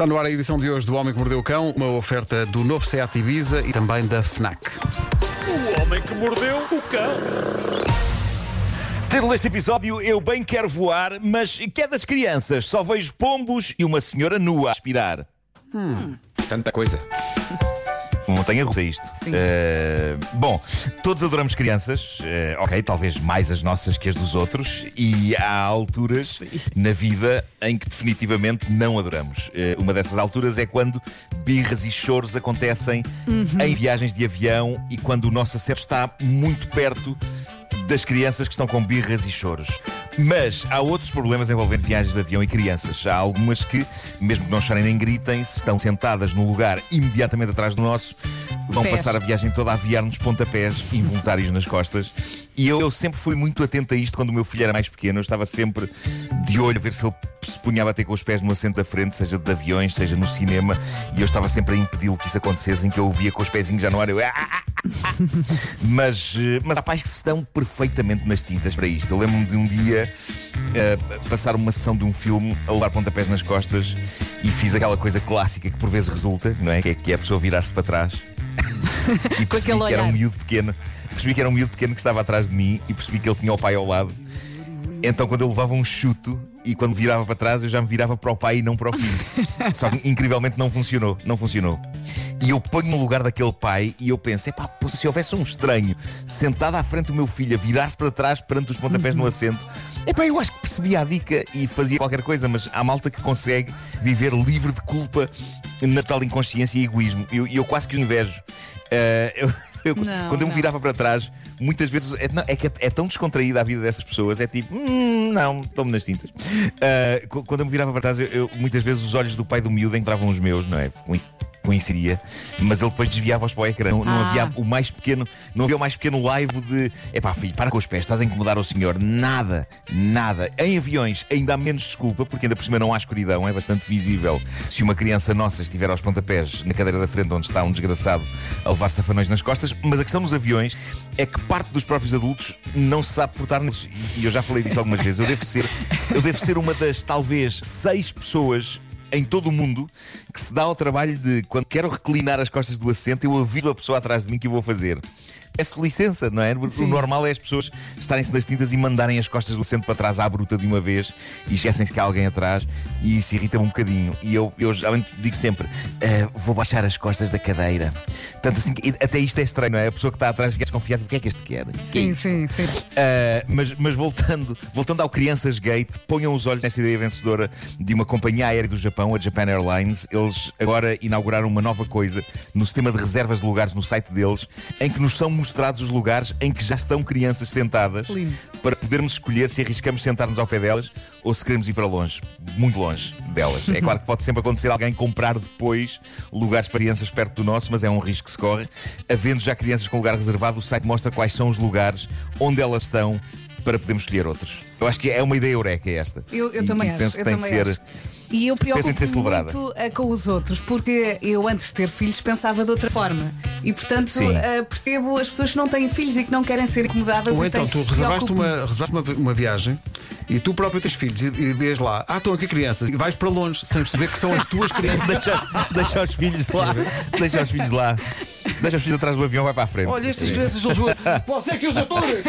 Está no ar a edição de hoje do Homem que Mordeu o Cão, uma oferta do novo Seat Ibiza e também da FNAC. O homem que mordeu o cão. Título deste episódio: Eu bem quero voar, mas que é das crianças? Só vejo pombos e uma senhora nua a aspirar. Tanta coisa. Montanha russa, isto. Sim. Eh, bom, todos adoramos crianças, eh, ok, talvez mais as nossas que as dos outros, e há alturas na vida em que definitivamente não adoramos. Eh, uma dessas alturas é quando birras e choros acontecem em viagens de avião e quando o nosso acerto está muito perto das crianças que estão com birras e choros. Mas há outros problemas envolvendo viagens de avião e crianças. Há algumas que, mesmo que não chorem nem gritem, se estão sentadas no lugar imediatamente atrás do nosso, vão Pés. passar a viagem toda a aviar-nos pontapés involuntários nas costas. E eu, eu sempre fui muito atento a isto quando o meu filho era mais pequeno. Eu estava sempre de olho a ver se ele se punha a bater com os pés no assento da frente, seja de aviões, seja no cinema. E eu estava sempre a impedi-lo que isso acontecesse, em que eu o via com os pezinhos já no ar. Eu, "Ah, ah, ah." mas, eh, mas há pais que se estão perfeitamente nas tintas para isto. Eu lembro-me de um dia eh, passar uma sessão de um filme a levar pontapés nas costas e fiz aquela coisa clássica que por vezes resulta, não é? Que é, que é a pessoa virar-se para trás e percebi que era um miúdo pequeno. Percebi que era um miúdo pequeno que estava atrás de mim e percebi que ele tinha o pai ao lado. Então, quando eu levava um chuto e quando virava para trás, eu já me virava para o pai e não para o filho. Só que incrivelmente não funcionou. Não funcionou. E eu ponho no lugar daquele pai e eu penso: epá, pô, se houvesse um estranho sentado à frente do meu filho a virar-se para trás perante os pontapés no assento, epá, eu acho que percebia a dica e fazia qualquer coisa, mas há malta que consegue viver livre de culpa na tal inconsciência e egoísmo. E eu, eu quase que os invejo. Ah, eu- eu- Não, quando eu me virava para trás, muitas vezes é, não, é que é, é tão descontraída a vida dessas pessoas, é tipo, hum, não, estou-me nas tintas. Qu- quando eu me virava para trás, eu, eu- muitas vezes os olhos do pai do miúdo entravam os meus, não é? Coincidia, mas ele depois desviava-os para o ecrã. Não, não Ah. havia o mais pequeno, não havia o mais pequeno live de epá, filho, para com os pés, estás a incomodar o senhor. Nada, nada. Em aviões ainda há menos desculpa, porque ainda por cima não há escuridão, é bastante visível. Se uma criança nossa estiver aos pontapés na cadeira da frente onde está um desgraçado a levar safanões nas costas, mas a questão dos aviões é que parte dos próprios adultos não se sabe portar neles. E eu já falei disso algumas vezes. Eu devo ser, eu devo ser uma das talvez seis pessoas em todo o mundo que se dá ao trabalho de, quando quero reclinar as costas do assento, eu aviso a pessoa atrás de mim que eu vou fazer. Peço licença, não é? O normal é as pessoas estarem-se nas tintas e mandarem as costas do assento para trás à bruta de uma vez e esquecem-se que há alguém atrás e isso irrita-me um bocadinho. E eu, eu geralmente digo sempre: "Ah, vou baixar as costas da cadeira. Tanto assim, que- até isto é estranho, não é? A pessoa que está atrás fica desconfiada: o que é que este quer? Que é Sim, isto?" sim, sim. Uh, mas, mas voltando, voltando ao Crianças Gate, ponham os olhos nesta ideia vencedora de uma companhia aérea do Japão, a Japan Airlines. Eles agora inauguraram uma nova coisa no sistema de reservas de lugares no site deles, em que nos são mostrados os lugares em que já estão crianças sentadas Lindo. para podermos escolher se arriscamos sentar-nos ao pé delas ou se queremos ir para longe, muito longe delas. É claro que pode sempre acontecer alguém comprar depois lugares para crianças perto do nosso, mas é um risco que se corre. Havendo já crianças com lugar reservado, o site mostra quais são os lugares onde elas estão para podermos escolher outros. Eu acho que é uma ideia eureka esta. Eu, eu E- também e acho. penso que eu tem também de ser. acho. E eu Pensem de ser preocupo celebrada. muito eh, com os outros, porque eu antes de ter filhos pensava de outra forma. E portanto eh, percebo as pessoas que não têm filhos e que não querem ser incomodadas. Ou então têm- tu reservaste preocupo-me. uma, reservaste uma, uma viagem e tu próprio tens filhos e, e vês lá, ah, estão aqui crianças, e vais para longe sem perceber que são as tuas crianças. deixa, deixa os filhos lá. Deixa os filhos lá. Deixa os filhos atrás do avião, vai para a frente. Olha, estas crianças são suas. Você que os atores!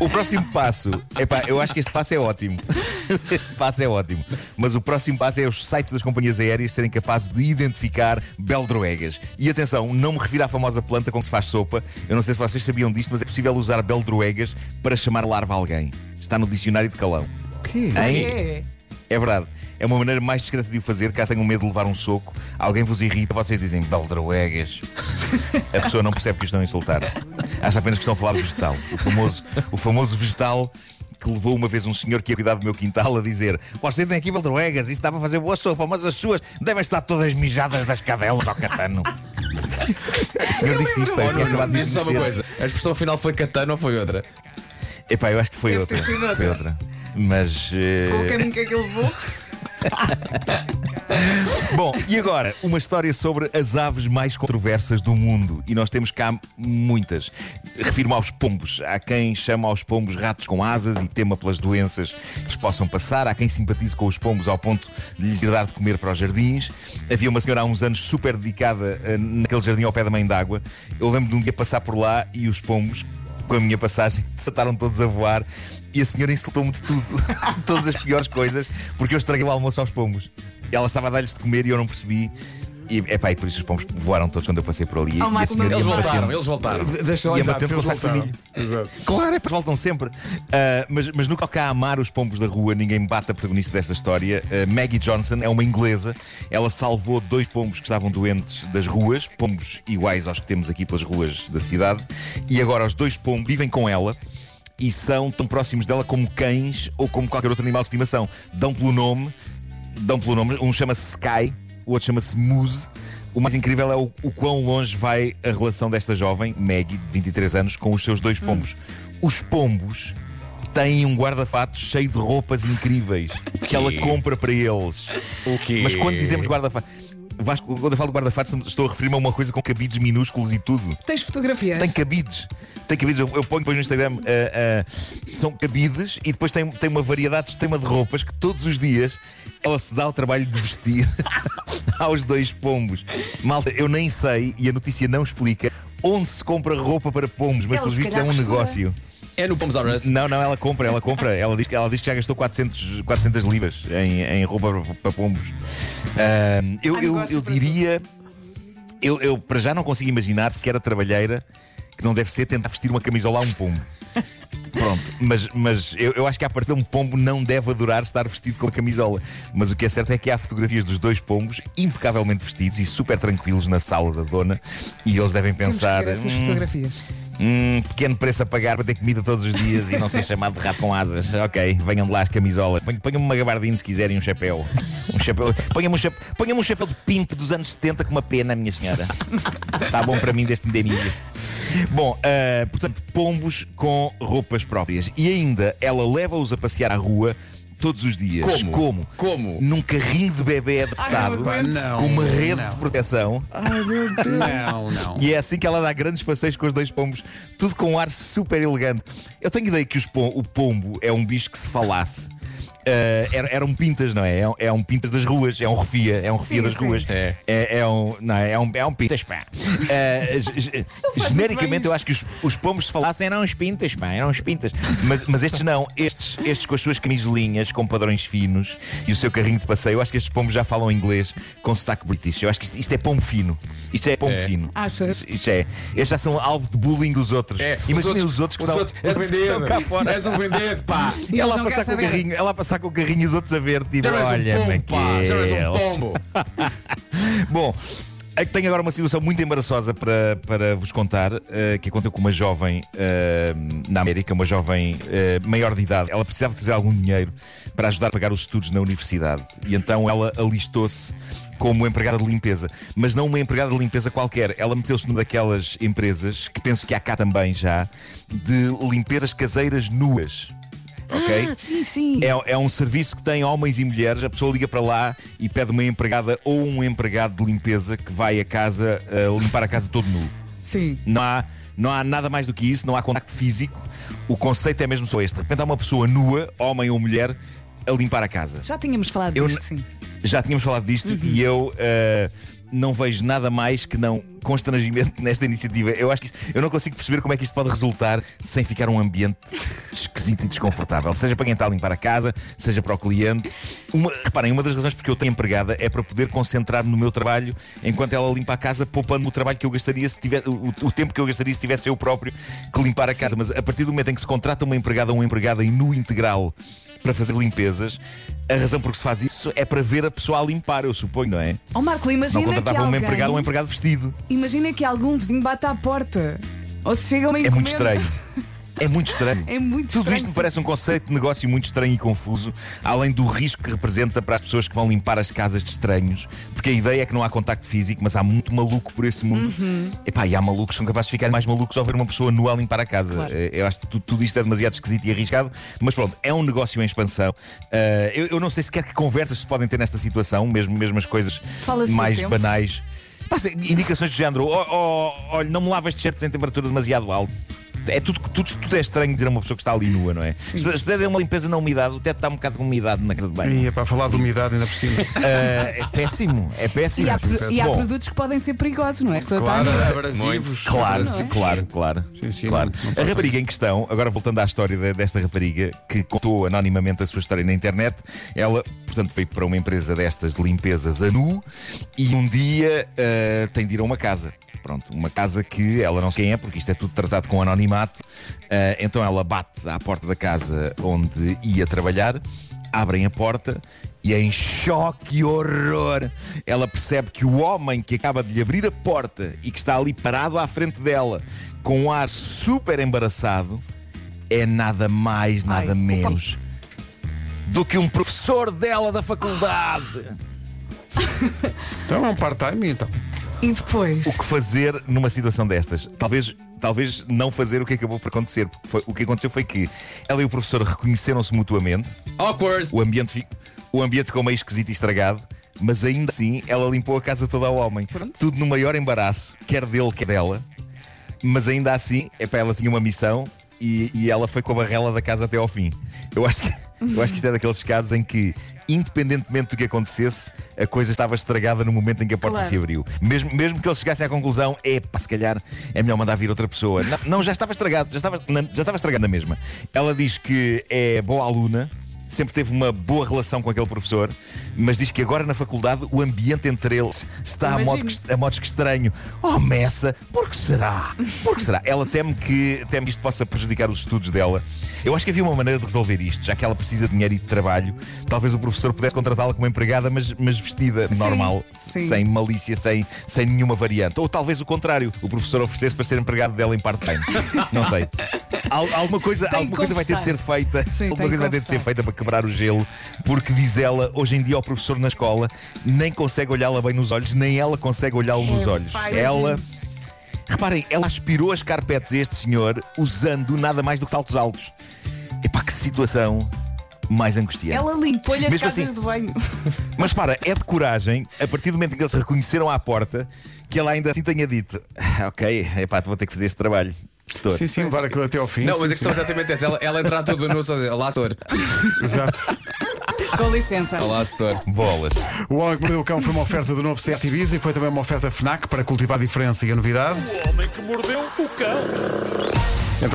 O próximo passo, epá, eu acho que este passo é ótimo. Este passo é ótimo. Mas o próximo passo é os sites das companhias aéreas serem capazes de identificar beldroegas. E atenção, não me refiro à famosa planta com que se faz sopa. Eu não sei se vocês sabiam disto, mas é possível usar beldroegas para chamar larva a alguém. Está no dicionário de calão. quê? Hein? É. É verdade. É uma maneira mais discreta de o fazer, caso tenham medo de levar um soco, alguém vos irrita, vocês dizem beldroegas. A pessoa não percebe que os estão a insultar. Acha apenas que estão a falar de vegetal. O famoso, o famoso vegetal que levou uma vez um senhor que ia cuidar do meu quintal a dizer: Você tem aqui beldroegas, isso dá para fazer boa sopa, mas as suas devem estar todas mijadas das cadelas ao catano. O senhor disse isto, é, Oh, acabado de só uma coisa: a expressão final foi katana ou foi outra? Epá, eu acho que foi outra. Foi outra. Mas. eh, Com o caminho que aquilo levou. Bom, e agora, uma história sobre as aves mais controversas do mundo. E nós temos cá muitas. Refiro-me aos pombos. Há quem chama aos pombos ratos com asas e tema pelas doenças que lhes possam passar. Há quem simpatize com os pombos ao ponto de lhes ir dar de comer para os jardins. Havia uma senhora há uns anos super dedicada uh, naquele jardim ao pé da mãe d'água. Eu lembro de um dia passar por lá e os pombos, com a minha passagem, desataram todos a voar. E a senhora insultou-me de tudo, todas as piores coisas, porque eu estraguei o almoço aos pombos. Ela estava a dar-lhes de comer e eu não percebi. E, epá, e por isso os pombos voaram todos quando eu passei por ali. Oh, e a Marco, senhora Eles voltaram, batendo. eles voltaram. Deixa lá exato, com o saco de milho. Exato. Claro, é, voltam sempre. Ah, mas, mas no que toca a amar os pombos da rua, ninguém bate a protagonista desta história. Ah, Maggie Johnson é uma inglesa. Ela salvou dois pombos que estavam doentes das ruas, pombos iguais aos que temos aqui pelas ruas da cidade. E agora os dois pombos vivem com ela. E são tão próximos dela como cães ou como qualquer outro animal de estimação. Dão pelo nome, dão pelo nome. Um chama-se Sky, o outro chama-se Muse. O mais incrível é o, o quão longe vai a relação desta jovem, Maggie, de 23 anos, com os seus dois pombos. Os pombos têm um guarda-fatos cheio de roupas incríveis que ela compra para eles. O quê? Mas quando dizemos guarda-fatos. Vasco, quando eu falo de guarda-fatos, estou a referir-me a uma coisa com cabides minúsculos e tudo. Tens fotografias? Tem cabides. Tem cabides. Eu, eu ponho depois no Instagram. ah, ah, são cabides e depois tem, tem uma variedade extrema de roupas que todos os dias ela se dá o trabalho de vestir aos dois pombos. Malta, eu nem sei, e a notícia não explica, onde se compra roupa para pombos, mas pelos vistos é um costura. negócio. É no Pomos R Us. Não, não, ela compra, ela compra. Ela diz, que- ela diz que já gastou 400, 400 libras em, em roupa para- pombos. Ah, eu, Há eu, eu diria. Eu, eu para já não consigo imaginar se era trabalheira que não deve ser tentar vestir uma camisola a um pombo. Pronto, mas, mas eu, eu acho que a partir de um pombo não deve adorar estar vestido com a camisola. Mas o que é certo é que há fotografias dos dois pombos impecavelmente vestidos e super tranquilos na sala da dona. E eles devem Temos que pensar: ver essas "Hum, fotografias. Hum, pequeno preço a pagar para ter comida todos os dias e não ser chamado de rato com asas. Ok, venham de lá as camisolas. Ponham- Ponham-me uma gabardina se quiserem, um chapéu. Um chapéu. Ponham-me um, chap... ponham um chapéu de pimp dos anos 70 com uma pena, minha senhora. Está bom para mim deste milho. Bom, ah, portanto, pombos com roupas próprias. E ainda, ela leva-os a passear à rua todos os dias. Como? Como? Como? Num carrinho de bebê adaptado, não aguento. Não, com uma rede não. de proteção. Não, não. E é assim que ela dá grandes passeios com os dois pombos, tudo com um ar super elegante. Eu tenho ideia que os pom- o pombo é um bicho que se falasse. Ah, era, era um pintas, não é? É um, é um pintas das ruas, é um refia, é um refia Sim, das sim. ruas. É. É, é um, não, é um, é um pintas, pá. Muito genericamente, eu acho que os, os pombos se falassem eram uns pintas, pá, eram uns pintas. Mas, mas estes não, estes, estes com as suas camisolinhas, com padrões finos e o seu carrinho de passeio, eu acho que estes pombos já falam inglês com sotaque british. Eu acho que isto, isto é pombo fino. Isto é pombo É. fino. Achas? Isto é. Estes já são alvo de bullying dos outros. É, Imaginem os outros que estão, outros, és os outros que estão cá fora. És um vendido, pá. E ela passar com o carrinho, ela a passar com o carrinho e os outros a ver, tipo, Já olha, um pombo, pá. Já és um pombo. Bom, é que tenho agora uma situação muito embaraçosa para, para vos contar, eh, que aconteceu com uma jovem eh, na América, uma jovem eh, maior de idade. Ela precisava de fazer algum dinheiro para ajudar a pagar os estudos na universidade. E então ela alistou-se como empregada de limpeza. Mas não uma empregada de limpeza qualquer. Ela meteu-se numa daquelas empresas, que penso que há cá também já, de limpezas caseiras nuas. Ok? Ah, sim, sim. É, é um serviço que tem homens e mulheres. A pessoa liga para lá e pede uma empregada ou um empregado de limpeza que vai a casa uh, limpar a casa todo nu. Sim. Não há, não há nada mais do que isso, não há contacto físico. O conceito é mesmo só este. De repente há uma pessoa nua, homem ou mulher, a limpar a casa. Já tínhamos falado Eu disto, sim. Já tínhamos falado disto e eu uh, não vejo nada mais que não constrangimento nesta iniciativa. Eu acho que isto- eu não consigo perceber como é que isto pode resultar sem ficar um ambiente esquisito e desconfortável. Seja para quem está a limpar a casa, seja para o cliente. Uma, reparem, uma das razões porque eu tenho empregada é para poder concentrar no meu trabalho enquanto ela limpa a casa, poupando o trabalho que eu gastaria se tiver, o, o tempo que eu gastaria se tivesse eu próprio que limpar a casa. Mas a partir do momento em que se contrata uma empregada ou um empregado em nu integral para fazer limpezas, a razão por que se faz isso é para ver a pessoa a limpar, eu suponho, não é? Ó Marco, Se não imagina que contratava uma alguém... empregada ou um empregado vestido. Imagina que algum vizinho bate à porta. Ou se chega uma É muito estranho. É muito estranho. É muito Tudo estranho, isto me sim. parece um conceito de negócio muito estranho e confuso, além do risco que representa para as pessoas que vão limpar as casas de estranhos, porque a ideia é que não há contacto físico, mas há muito maluco por esse mundo. Uhum. Epá, e há malucos que são capazes de ficar mais malucos ao ver uma pessoa nua a limpar a casa. Claro. Eh, Eu acho que tudo, tudo isto é demasiado esquisito e arriscado, mas pronto, é um negócio em expansão. Eh, eu, eu não sei sequer que conversas se podem ter nesta situação, mesmo, mesmo as coisas mais tempo. banais. Se- indicações do género, olha, não me lavas t-shirts em temperatura demasiado alta. É tudo, tudo, tudo é estranho dizer a uma pessoa que está ali nua, não é? Se, se puder dar uma limpeza na umidade, o teto está um bocado com umidade na casa de banho. E é para falar de umidade ainda por cima. Ah, é péssimo, é péssimo. E há, e há produtos que podem ser perigosos, não é? Claro, está- abrasivos. Claro, abrasivos. claro, claro. Sim, sim, claro. não- não a rapariga em questão, agora voltando à história de- desta rapariga que contou anonimamente a sua história na internet, ela, portanto, veio para uma empresa destas de limpezas a nu e um dia ah, tem de ir a uma casa. Pronto, uma casa que ela não sei quem é, porque isto é tudo tratado com anonimato. Ah, então ela bate à porta da casa onde ia trabalhar, abrem a porta e em choque e horror ela percebe que o homem que acaba de lhe abrir a porta e que está ali parado à frente dela com um ar super embaraçado é nada mais, nada Ai, menos do que um professor dela da faculdade. Então é um part-time, então. E depois? O que fazer numa situação destas? Talvez, talvez não fazer o que acabou por acontecer. porque foi- o que aconteceu foi que ela e o professor reconheceram-se mutuamente, Awkward. o ambiente, o ambiente ficou meio esquisito e estragado, mas ainda assim ela limpou a casa toda ao homem. Tudo no maior embaraço, quer dele, quer dela. Mas ainda assim, epá, ela tinha uma missão e, e ela foi com a barrela da casa até ao fim. Eu acho que, eu acho que isto é daqueles casos em que, independentemente do que acontecesse, a coisa estava estragada no momento em que a porta Claro. se abriu. Mesmo, mesmo que eles chegassem à conclusão, é pá, se calhar é melhor mandar vir outra pessoa. Não, não, já estava estragado, já estava, já estava estragado na mesma. Ela diz que é boa aluna. Sempre teve uma boa relação com aquele professor, mas diz que agora na faculdade o ambiente entre eles está a modo, que, a modos que estranho. Oh, Messa, por que será? Por que será? Ela teme que, teme que isto possa prejudicar os estudos dela. Eu acho que havia uma maneira de resolver isto, já que ela precisa de dinheiro e de trabalho. Talvez o professor pudesse contratá-la como empregada, mas, mas vestida normal, sim. sem malícia, sem, sem nenhuma variante. Ou talvez o contrário, o professor oferecesse para ser empregado dela em part-time. Não sei. Al- alguma coisa, alguma coisa vai ter de ser feita. Sim, alguma coisa vai ter de ser feita para quebrar o gelo, porque diz ela, hoje em dia o professor na escola nem consegue olhá-la bem nos olhos, nem ela consegue olhá-lo nos olhos. pá, Ela. Reparem, ela aspirou as carpetes a este senhor usando nada mais do que saltos altos. Epá, que situação mais angustiante. Ela limpou-lhe as Mesmo casas assim- de banho. Mas para, é de coragem, a partir do momento em que eles se reconheceram à porta, que ela ainda assim tenha dito: "Ah, Ok, epá, vou ter que fazer este trabalho. Estou. Sim, sim, levar aquilo até ao fim. Não, sim, mas a sim. questão é exatamente essa. Ela, ela entrar tudo no só dizer, Olá, setor. Exato. Com licença. Olá, setor. Bolas. O Homem que Mordeu o Cão foi uma oferta do novo Sete Ibiza e foi também uma oferta FNAC para cultivar a diferença e a novidade. O homem que mordeu o cão.